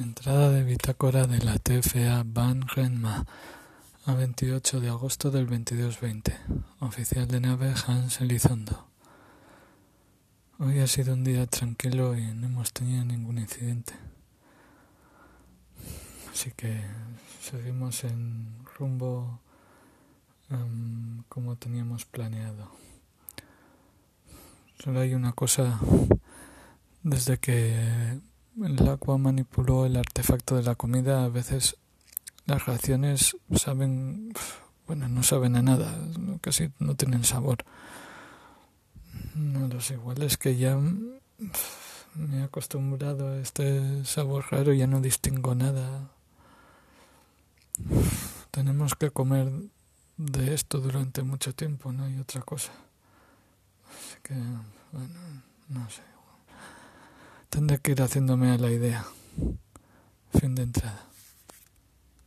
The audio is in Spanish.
Entrada de bitácora de la TFA Van Renma a 28 de agosto del 2220. Oficial de nave Hans Elizondo. Hoy ha sido un día tranquilo y no hemos tenido ningún incidente. Así que seguimos en rumbo um, como teníamos planeado. Solo hay una cosa desde que el agua manipuló el artefacto de la comida, a veces las raciones saben, bueno, no saben a nada, casi no tienen sabor. No lo sé, igual es que ya me he acostumbrado a este sabor raro, ya no distingo nada. Tenemos que comer de esto durante mucho tiempo, no hay otra cosa. Así que, bueno, no sé. Tendré que ir haciéndome a la idea. Fin de entrada.